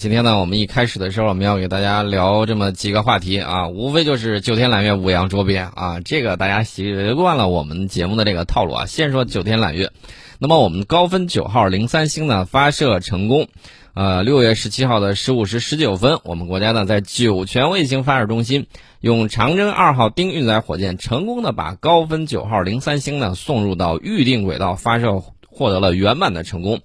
今天呢，我们一开始的时候，我们要给大家聊这么几个话题啊，无非就是九天揽月、五羊捉鳖啊，这个大家习惯了我们节目的这个套路啊。先说九天揽月，那么我们高分九号零三星呢发射成功，呃，六月十七号的十五时十九分，我们国家呢在酒泉卫星发射中心用长征二号丁运载火箭成功的把高分九号零三星呢送入到预定轨道发射，获得了圆满的成功。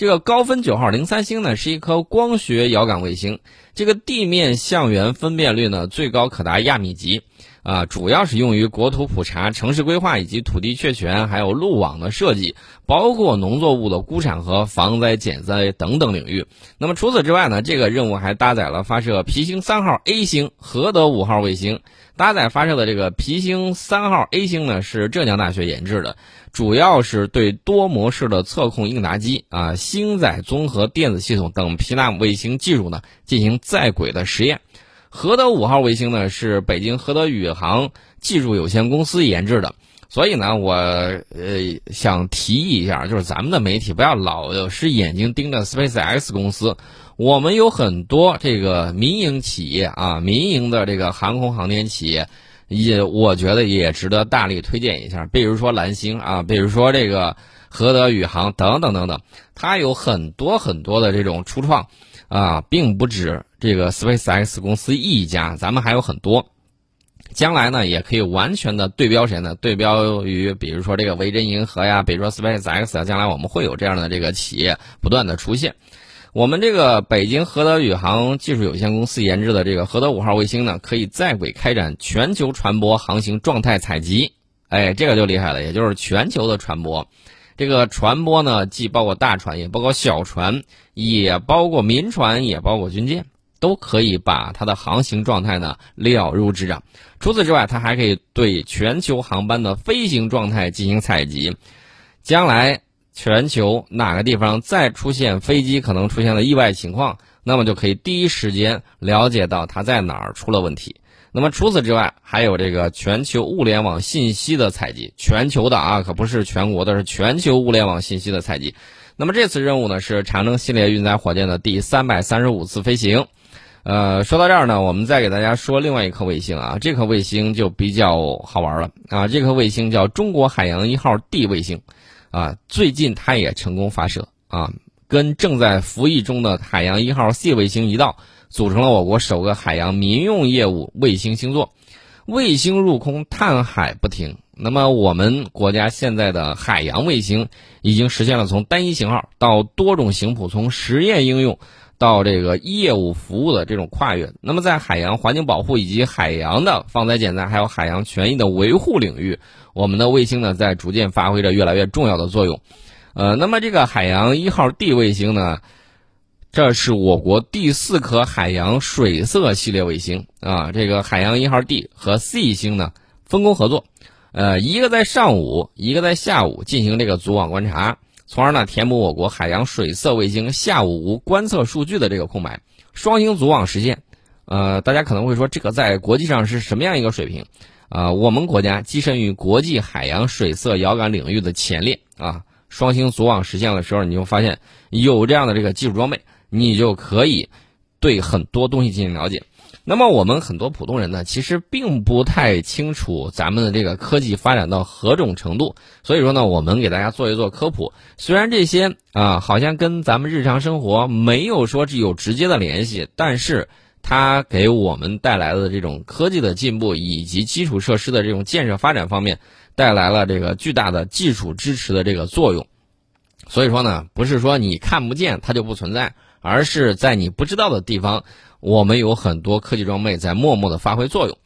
这个高分九号零三星呢，是一颗光学遥感卫星。这个地面向源分辨率呢，最高可达亚米级，啊，主要是用于国土普查、城市规划以及土地确权，还有路网的设计，包括农作物的估产和防灾减灾等等领域。那么除此之外呢，这个任务还搭载了发射皮星三号 A 星、和德五号卫星。搭载发射的这个皮星三号 A 星呢，是浙江大学研制的。主要是对多模式的测控应答机啊、星载综合电子系统等皮纳姆卫星技术呢进行在轨的实验。和德五号卫星呢是北京和德宇航技术有限公司研制的，所以呢，我呃想提议一下，就是咱们的媒体不要老是眼睛盯着 SpaceX 公司，我们有很多这个民营企业啊，民营的这个航空航天企业。也我觉得也值得大力推荐一下，比如说蓝星啊，比如说这个和德宇航等等等等，它有很多很多的这种初创，啊，并不止这个 SpaceX 公司一家，咱们还有很多，将来呢也可以完全的对标谁呢？对标于比如说这个维珍银河呀，比如说 SpaceX 啊，将来我们会有这样的这个企业不断的出现。我们这个北京和德宇航技术有限公司研制的这个和德五号卫星呢，可以在轨开展全球船舶航行状态采集。哎，这个就厉害了，也就是全球的船舶。这个船舶呢，既包括大船，也包括小船，也包括民船，也包括军舰，都可以把它的航行状态呢了如指掌。除此之外，它还可以对全球航班的飞行状态进行采集。将来。全球哪个地方再出现飞机可能出现了意外情况，那么就可以第一时间了解到它在哪儿出了问题。那么除此之外，还有这个全球物联网信息的采集，全球的啊，可不是全国的，是全球物联网信息的采集。那么这次任务呢，是长征系列运载火箭的第三百三十五次飞行。呃，说到这儿呢，我们再给大家说另外一颗卫星啊，这颗卫星就比较好玩了啊，这颗卫星叫中国海洋一号 D 卫星。啊，最近它也成功发射啊，跟正在服役中的海洋一号 C 卫星一道，组成了我国首个海洋民用业务卫星星座。卫星入空探海不停。那么我们国家现在的海洋卫星已经实现了从单一型号到多种型谱，从实验应用到这个业务服务的这种跨越。那么在海洋环境保护以及海洋的防灾减灾，还有海洋权益的维护领域。我们的卫星呢，在逐渐发挥着越来越重要的作用，呃，那么这个海洋一号 D 卫星呢，这是我国第四颗海洋水色系列卫星啊。这个海洋一号 D 和 C 星呢分工合作，呃，一个在上午，一个在下午进行这个组网观察，从而呢填补我国海洋水色卫星下午无观测数据的这个空白，双星组网实现。呃，大家可能会说，这个在国际上是什么样一个水平？啊，我们国家跻身于国际海洋水色遥感领域的前列啊！双星组网实现的时候，你就发现有这样的这个技术装备，你就可以对很多东西进行了解。那么我们很多普通人呢，其实并不太清楚咱们的这个科技发展到何种程度。所以说呢，我们给大家做一做科普。虽然这些啊，好像跟咱们日常生活没有说是有直接的联系，但是。它给我们带来的这种科技的进步以及基础设施的这种建设发展方面，带来了这个巨大的技术支持的这个作用。所以说呢，不是说你看不见它就不存在，而是在你不知道的地方，我们有很多科技装备在默默的发挥作用。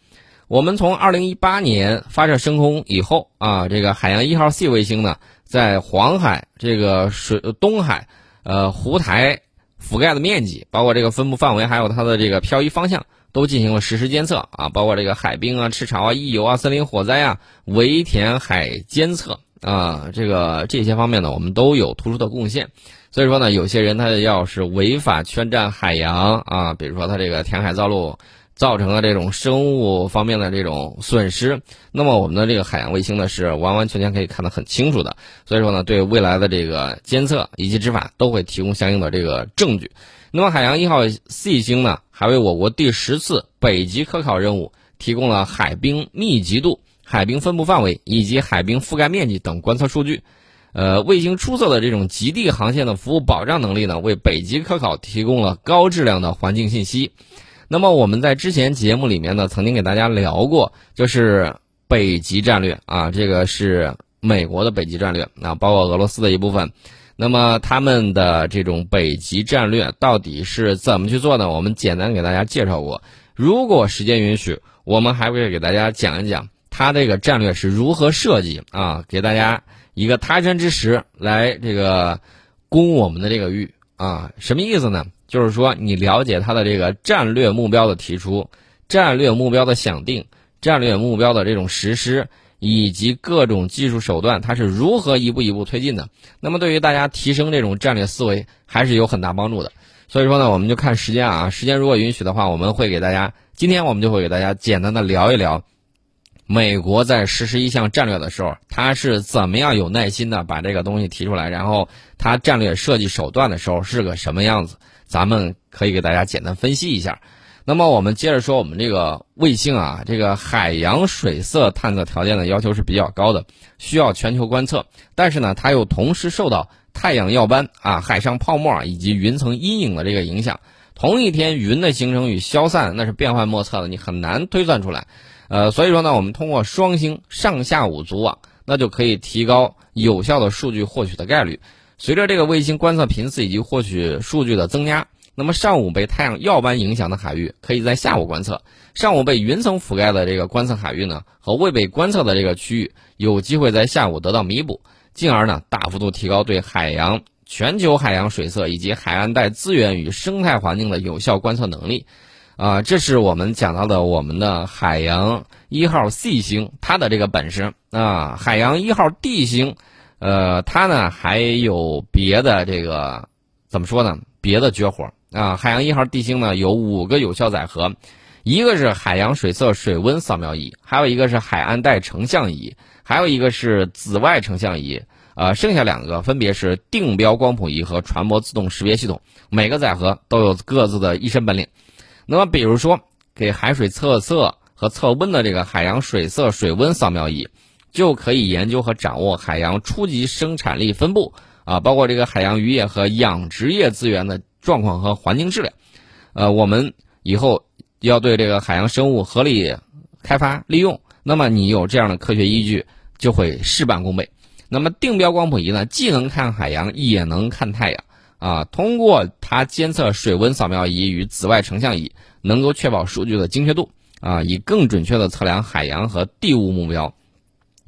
我们从二零一八年发射升空以后啊，这个海洋一号 C 卫星呢，在黄海、这个水东海、呃湖台。覆盖的面积，包括这个分布范围，还有它的这个漂移方向，都进行了实时监测啊，包括这个海冰啊、赤潮啊、溢油啊、森林火灾啊、围填海监测啊，这个这些方面呢，我们都有突出的贡献。所以说呢，有些人他要是违法圈占海洋啊，比如说他这个填海造陆。造成了这种生物方面的这种损失，那么我们的这个海洋卫星呢是完完全全可以看得很清楚的，所以说呢，对未来的这个监测以及执法都会提供相应的这个证据。那么海洋一号 C 星呢，还为我国第十次北极科考任务提供了海冰密集度、海冰分布范围以及海冰覆盖面积等观测数据。呃，卫星出色的这种极地航线的服务保障能力呢，为北极科考提供了高质量的环境信息。那么我们在之前节目里面呢，曾经给大家聊过，就是北极战略啊，这个是美国的北极战略啊，包括俄罗斯的一部分。那么他们的这种北极战略到底是怎么去做呢？我们简单给大家介绍过。如果时间允许，我们还会给大家讲一讲它这个战略是如何设计啊，给大家。一个他山之石来这个攻我们的这个玉啊，什么意思呢？就是说你了解他的这个战略目标的提出、战略目标的想定、战略目标的这种实施，以及各种技术手段，它是如何一步一步推进的。那么对于大家提升这种战略思维还是有很大帮助的。所以说呢，我们就看时间啊，时间如果允许的话，我们会给大家今天我们就会给大家简单的聊一聊。美国在实施一项战略的时候，他是怎么样有耐心的把这个东西提出来？然后他战略设计手段的时候是个什么样子？咱们可以给大家简单分析一下。那么我们接着说，我们这个卫星啊，这个海洋水色探测条件的要求是比较高的，需要全球观测。但是呢，它又同时受到太阳耀斑啊、海上泡沫以及云层阴影的这个影响。同一天，云的形成与消散那是变幻莫测的，你很难推算出来。呃，所以说呢，我们通过双星上下午组网，那就可以提高有效的数据获取的概率。随着这个卫星观测频次以及获取数据的增加，那么上午被太阳耀斑影响的海域，可以在下午观测；上午被云层覆盖的这个观测海域呢，和未被观测的这个区域，有机会在下午得到弥补，进而呢，大幅度提高对海洋、全球海洋水色以及海岸带资源与生态环境的有效观测能力。啊，这是我们讲到的我们的海洋一号 C 星它的这个本事啊，海洋一号 D 星，呃，它呢还有别的这个怎么说呢？别的绝活啊，海洋一号 D 星呢有五个有效载荷，一个是海洋水色水温扫描仪，还有一个是海岸带成像仪，还有一个是紫外成像仪，呃，剩下两个分别是定标光谱仪和船舶自动识别系统，每个载荷都有各自的一身本领。那么，比如说给海水测色和测温的这个海洋水色水温扫描仪，就可以研究和掌握海洋初级生产力分布啊，包括这个海洋渔业和养殖业资源的状况和环境质量。呃，我们以后要对这个海洋生物合理开发利用，那么你有这样的科学依据，就会事半功倍。那么定标光谱仪呢，既能看海洋，也能看太阳。啊，通过它监测水温扫描仪与紫外成像仪，能够确保数据的精确度啊，以更准确的测量海洋和地物目标。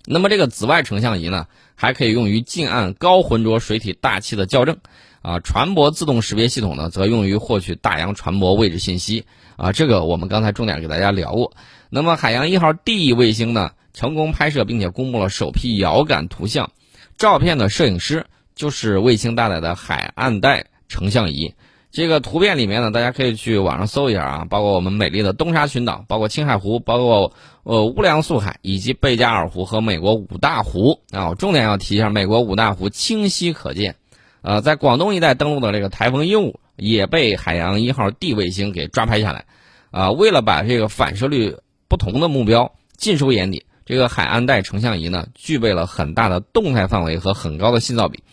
那么这个紫外成像仪呢，还可以用于近岸高浑浊水体大气的校正啊。船舶自动识别系统呢，则用于获取大洋船舶位置信息啊。这个我们刚才重点给大家聊过。那么海洋一号 D 卫星呢，成功拍摄并且公布了首批遥感图像，照片的摄影师。就是卫星搭载的海岸带成像仪，这个图片里面呢，大家可以去网上搜一下啊，包括我们美丽的东沙群岛，包括青海湖，包括呃乌梁素海以及贝加尔湖和美国五大湖啊。我重点要提一下，美国五大湖清晰可见。呃，在广东一带登陆的这个台风鹦鹉也被海洋一号 D 卫星给抓拍下来。啊，为了把这个反射率不同的目标尽收眼底。这个海岸带成像仪呢，具备了很大的动态范围和很高的信噪比，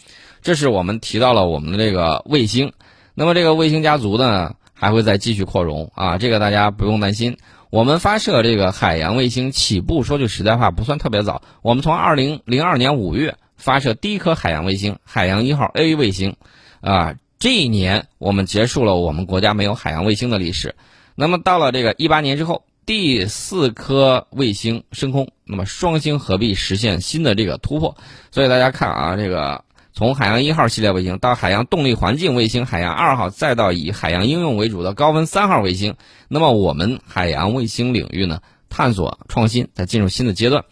这是我们提到了我们的这个卫星。那么这个卫星家族呢，还会再继续扩容啊，这个大家不用担心。我们发射这个海洋卫星起步，说句实在话，不算特别早。我们从二零零二年五月发射第一颗海洋卫星——海洋一号 A 卫星，啊，这一年我们结束了我们国家没有海洋卫星的历史。那么到了这个一八年之后。第四颗卫星升空，那么双星合璧实现新的这个突破。所以大家看啊，这个从海洋一号系列卫星到海洋动力环境卫星海洋二号，再到以海洋应用为主的高温三号卫星，那么我们海洋卫星领域呢，探索创新在进入新的阶段。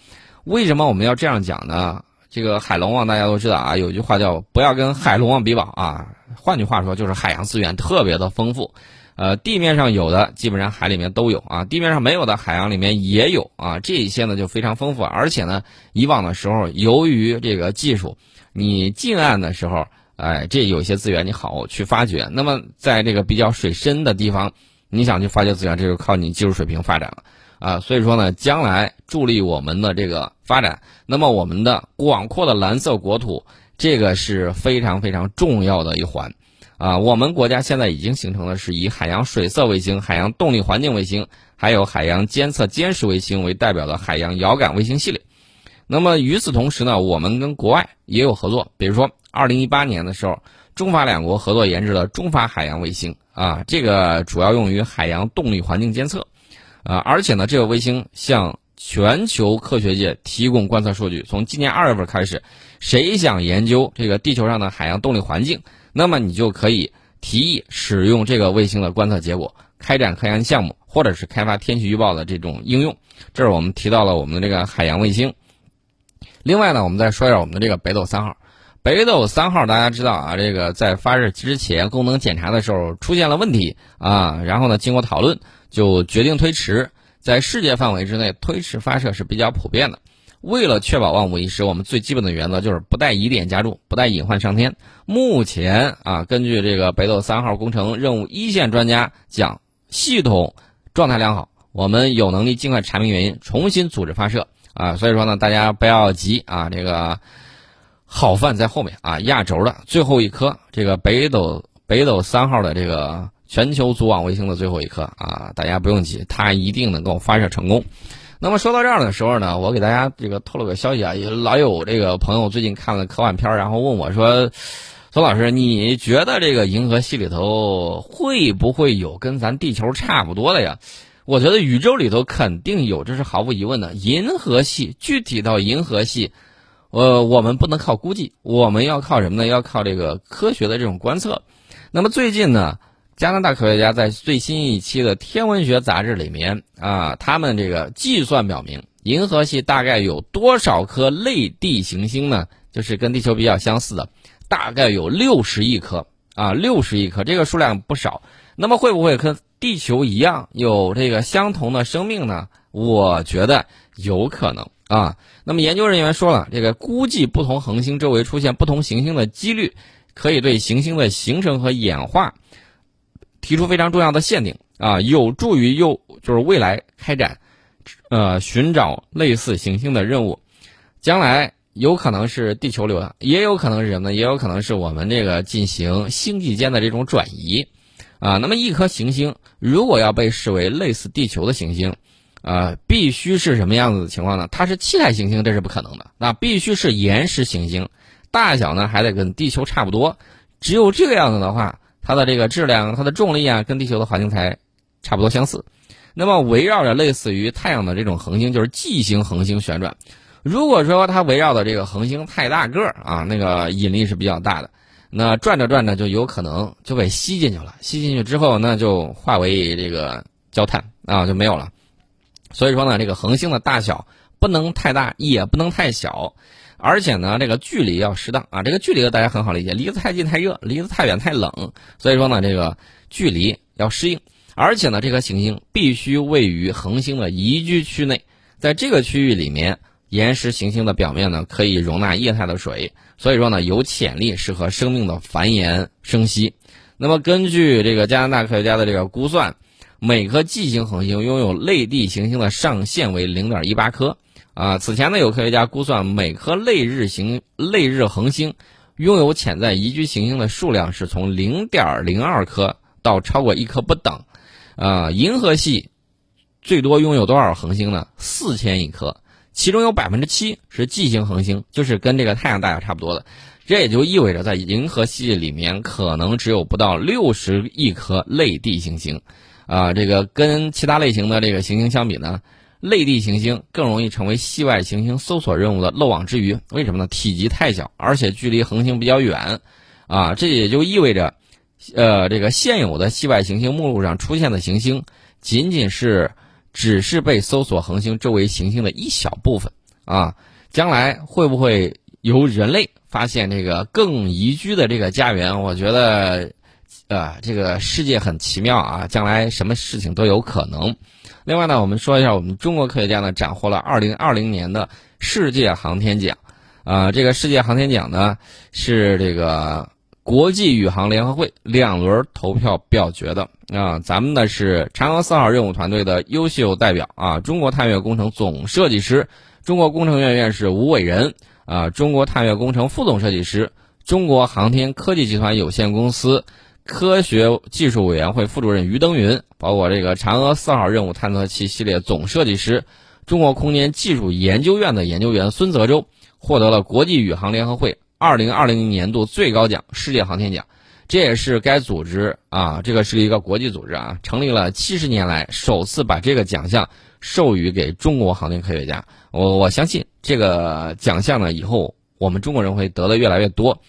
为什么我们要这样讲呢？这个海龙王大家都知道啊，有句话叫“不要跟海龙王比宝”啊。换句话说，就是海洋资源特别的丰富。呃，地面上有的基本上海里面都有啊，地面上没有的海洋里面也有啊，这一些呢就非常丰富，而且呢，以往的时候由于这个技术，你近岸的时候，哎，这有些资源你好去发掘。那么在这个比较水深的地方，你想去发掘资源，这就靠你技术水平发展了啊。所以说呢，将来助力我们的这个发展，那么我们的广阔的蓝色国土，这个是非常非常重要的一环啊。我们国家现在已经形成的是以海洋水色卫星、海洋动力环境卫星，还有海洋监测监视卫星为代表的海洋遥感卫星系列。那么与此同时呢，我们跟国外也有合作，比如说二零一八年的时候，中法两国合作研制了中法海洋卫星啊，这个主要用于海洋动力环境监测，啊，而且呢，这个卫星向全球科学界提供观测数据。从今年二月份开始，谁想研究这个地球上的海洋动力环境，那么你就可以提议使用这个卫星的观测结果，开展科研项目，或者是开发天气预报的这种应用。这是我们提到了我们的这个海洋卫星。另外呢，我们再说一下我们的这个北斗三号。北斗三号大家知道啊，这个在发射之前功能检查的时候出现了问题啊，然后呢经过讨论就决定推迟。在世界范围之内，推迟发射是比较普遍的。为了确保万无一失，我们最基本的原则就是不带疑点加注，不带隐患上天。目前啊，根据这个北斗三号工程任务一线专家讲，系统状态良好，我们有能力尽快查明原因，重新组织发射。啊，所以说呢，大家不要急啊，这个好饭在后面啊，压轴的最后一颗，这个北斗北斗三号的这个全球组网卫星的最后一颗啊，大家不用急，它一定能够发射成功。那么说到这儿的时候呢，我给大家这个透露个消息啊，老有这个朋友最近看了科幻片，然后问我说：“孙老师，你觉得这个银河系里头会不会有跟咱地球差不多的呀？”我觉得宇宙里头肯定有，这是毫无疑问的。银河系具体到银河系，呃，我们不能靠估计，我们要靠什么呢？要靠这个科学的这种观测。那么最近呢，加拿大科学家在最新一期的天文学杂志里面啊，他们这个计算表明，银河系大概有多少颗类地行星呢？就是跟地球比较相似的，大概有六十亿颗啊，六十亿颗，这个数量不少。那么会不会跟地球一样有这个相同的生命呢？我觉得有可能啊。那么研究人员说了，这个估计不同恒星周围出现不同行星的几率，可以对行星的形成和演化提出非常重要的限定啊，有助于又就是未来开展呃寻找类似行星的任务。将来有可能是地球流的，也有可能是什么呢？也有可能是我们这个进行星际间的这种转移。啊，那么一颗行星如果要被视为类似地球的行星，啊，必须是什么样子的情况呢？它是气态行星，这是不可能的。那必须是岩石行星，大小呢还得跟地球差不多。只有这个样子的话，它的这个质量、它的重力啊，跟地球的环境才差不多相似。那么围绕着类似于太阳的这种恒星，就是纪星恒星旋转。如果说它围绕的这个恒星太大个儿啊，那个引力是比较大的。那转着转着就有可能就被吸进去了，吸进去之后那就化为这个焦炭啊，就没有了。所以说呢，这个恒星的大小不能太大，也不能太小，而且呢，这个距离要适当啊。这个距离大家很好理解，离得太近太热，离得太远太冷。所以说呢，这个距离要适应，而且呢，这颗行星必须位于恒星的宜居区内，在这个区域里面。岩石行星的表面呢，可以容纳液态的水，所以说呢，有潜力适合生命的繁衍生息。那么，根据这个加拿大科学家的这个估算，每颗纪星恒星拥有类地行星的上限为零点一八颗。啊，此前呢，有科学家估算每颗类日行类日恒星拥有潜在宜居行星的数量是从零点零二颗到超过一颗不等。啊，银河系最多拥有多少恒星呢？四千亿颗。其中有百分之七是纪星恒星，就是跟这个太阳大小差不多的，这也就意味着在银河系里面可能只有不到六十亿颗类地行星，啊，这个跟其他类型的这个行星相比呢，类地行星更容易成为系外行星搜索任务的漏网之鱼。为什么呢？体积太小，而且距离恒星比较远，啊，这也就意味着，呃，这个现有的系外行星目录上出现的行星仅仅是。只是被搜索恒星周围行星的一小部分啊，将来会不会由人类发现这个更宜居的这个家园？我觉得，呃，这个世界很奇妙啊，将来什么事情都有可能。另外呢，我们说一下，我们中国科学家呢斩获了二零二零年的世界航天奖，啊，这个世界航天奖呢是这个国际宇航联合会两轮投票表决的。啊。咱们呢是嫦娥四号任务团队的优秀代表。啊，中国探月工程总设计师、中国工程院院士吴伟仁。啊，中国探月工程副总设计师、中国航天科技集团有限公司科学技术委员会副主任于登云，包括这个嫦娥四号任务探测器系列总设计师、中国空间技术研究院的研究员孙泽洲，获得了国际宇航联合会。二零二零年度最高奖——世界航天奖，这也是该组织啊，这个是一个国际组织啊，成立了七十年来首次把这个奖项授予给中国航天科学家。我我相信这个奖项呢，以后我们中国人会得的越来越多。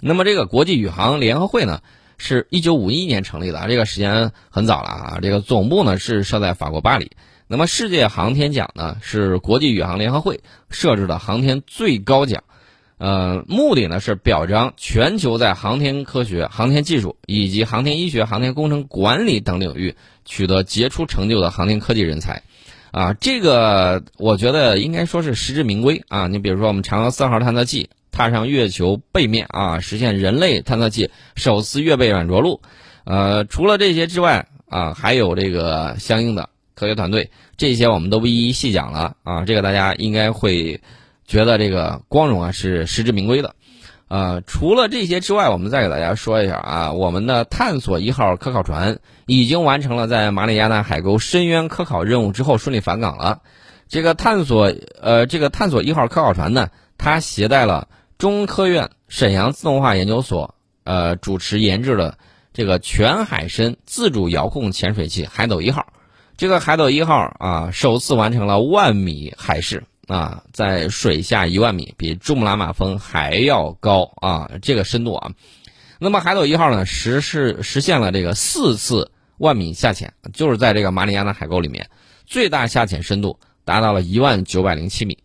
那么，这个国际宇航联合会呢，是一九五一年成立的，这个时间很早了啊。这个总部呢是设在法国巴黎。那么，世界航天奖呢，是国际宇航联合会设置的航天最高奖。呃，目的呢是表彰全球在航天科学、航天技术以及航天医学、航天工程管理等领域取得杰出成就的航天科技人才，啊，这个我觉得应该说是实至名归啊。你比如说，我们嫦娥四号探测器踏上月球背面啊，实现人类探测器首次月背软着陆，呃，除了这些之外啊，还有这个相应的科学团队，这些我们都不一一细讲了啊，这个大家应该会。觉得这个光荣啊是实至名归的，呃，除了这些之外，我们再给大家说一下啊，我们的探索一号科考船已经完成了在马里亚纳海沟深渊科考任务之后顺利返港了。这个探索呃，这个探索一号科考船呢，它携带了中科院沈阳自动化研究所呃主持研制的这个全海深自主遥控潜水器海斗一号。这个海斗一号啊，首次完成了万米海试。啊，在水下一万米，比珠穆朗玛峰还要高啊！这个深度啊，那么海斗一号呢，实是实现了这个四次万米下潜，就是在这个马里亚纳海沟里面，最大下潜深度达到了一万九百零七米，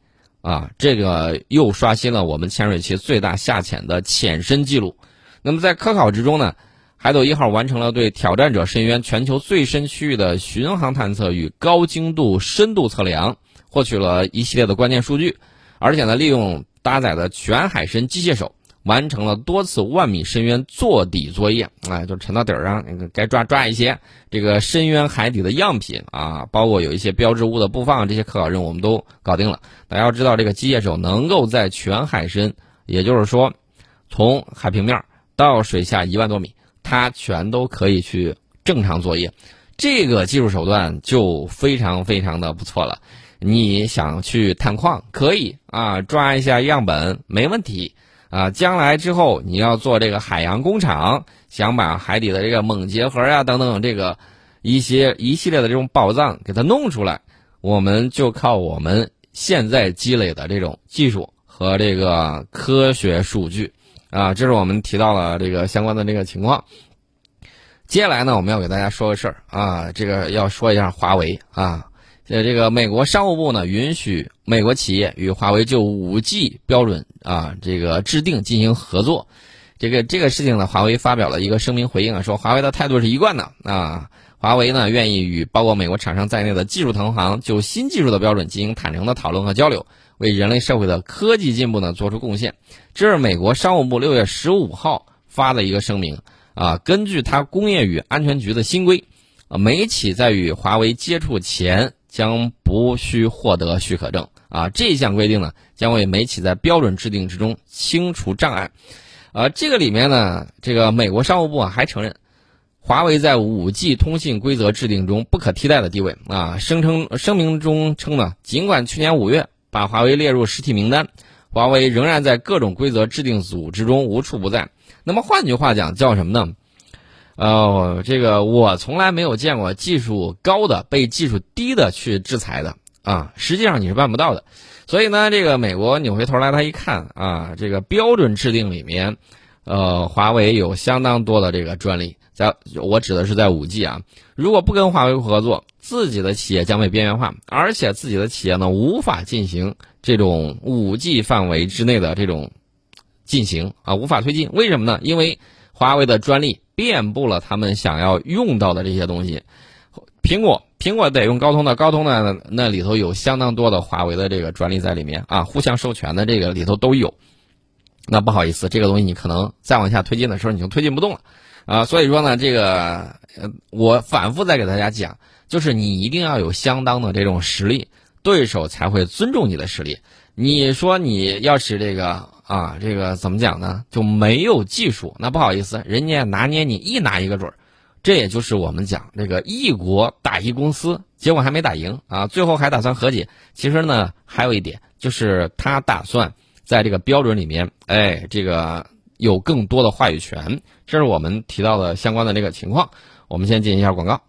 啊，这个又刷新了我们潜水器最大下潜的潜深记录。那么在科考之中呢，海斗一号完成了对挑战者深渊全球最深区域的巡航探测与高精度深度测量。获取了一系列的关键数据，而且呢，利用搭载的全海深机械手，完成了多次万米深渊坐底作业。哎，就沉到底儿上，那个该抓抓一些这个深渊海底的样品啊，包括有一些标志物的布放，这些科考任务我们都搞定了。大家要知道，这个机械手能够在全海深，也就是说，从海平面到水下一万多米，它全都可以去正常作业。这个技术手段就非常非常的不错了。你想去探矿可以啊，抓一下样本没问题啊。将来之后你要做这个海洋工厂，想把海底的这个锰结核呀等等这个一些一系列的这种宝藏给它弄出来，我们就靠我们现在积累的这种技术和这个科学数据啊。这是我们提到了这个相关的这个情况。接下来呢，我们要给大家说个事儿啊，这个要说一下华为啊。呃，这个美国商务部呢，允许美国企业与华为就五 G 标准啊，这个制定进行合作。这个这个事情呢，华为发表了一个声明回应啊，说华为的态度是一贯的啊，华为呢愿意与包括美国厂商在内的技术同行就新技术的标准进行坦诚的讨论和交流，为人类社会的科技进步呢做出贡献。这是美国商务部六月十五号发的一个声明啊，根据它工业与安全局的新规，啊，美企在与华为接触前。将不需获得许可证啊！这项规定呢，将为美企在标准制定之中清除障碍。呃，这个里面呢，这个美国商务部啊还承认，华为在五 G 通信规则制定中不可替代的地位啊。声称声明中称呢，尽管去年五月把华为列入实体名单，华为仍然在各种规则制定组织中无处不在。那么换句话讲，叫什么呢？呃，这个我从来没有见过技术高的被技术低的去制裁的啊，实际上你是办不到的。所以呢，这个美国扭回头来，他一看啊，这个标准制定里面，呃，华为有相当多的这个专利，在我指的是在五 G 啊，如果不跟华为合作，自己的企业将被边缘化，而且自己的企业呢无法进行这种五 G 范围之内的这种进行啊，无法推进。为什么呢？因为华为的专利。遍布了他们想要用到的这些东西，苹果苹果得用高通的，高通呢那里头有相当多的华为的这个专利在里面啊，互相授权的这个里头都有。那不好意思，这个东西你可能再往下推进的时候，你就推进不动了，啊，所以说呢，这个，我反复在给大家讲，就是你一定要有相当的这种实力，对手才会尊重你的实力。你说你要是这个啊，这个怎么讲呢？就没有技术，那不好意思，人家拿捏你一拿一个准儿。这也就是我们讲这个一国打一公司，结果还没打赢啊，最后还打算和解。其实呢，还有一点就是他打算。在这个标准里面，哎，这个有更多的话语权，这是我们提到的相关的这个情况。我们先进行一下广告。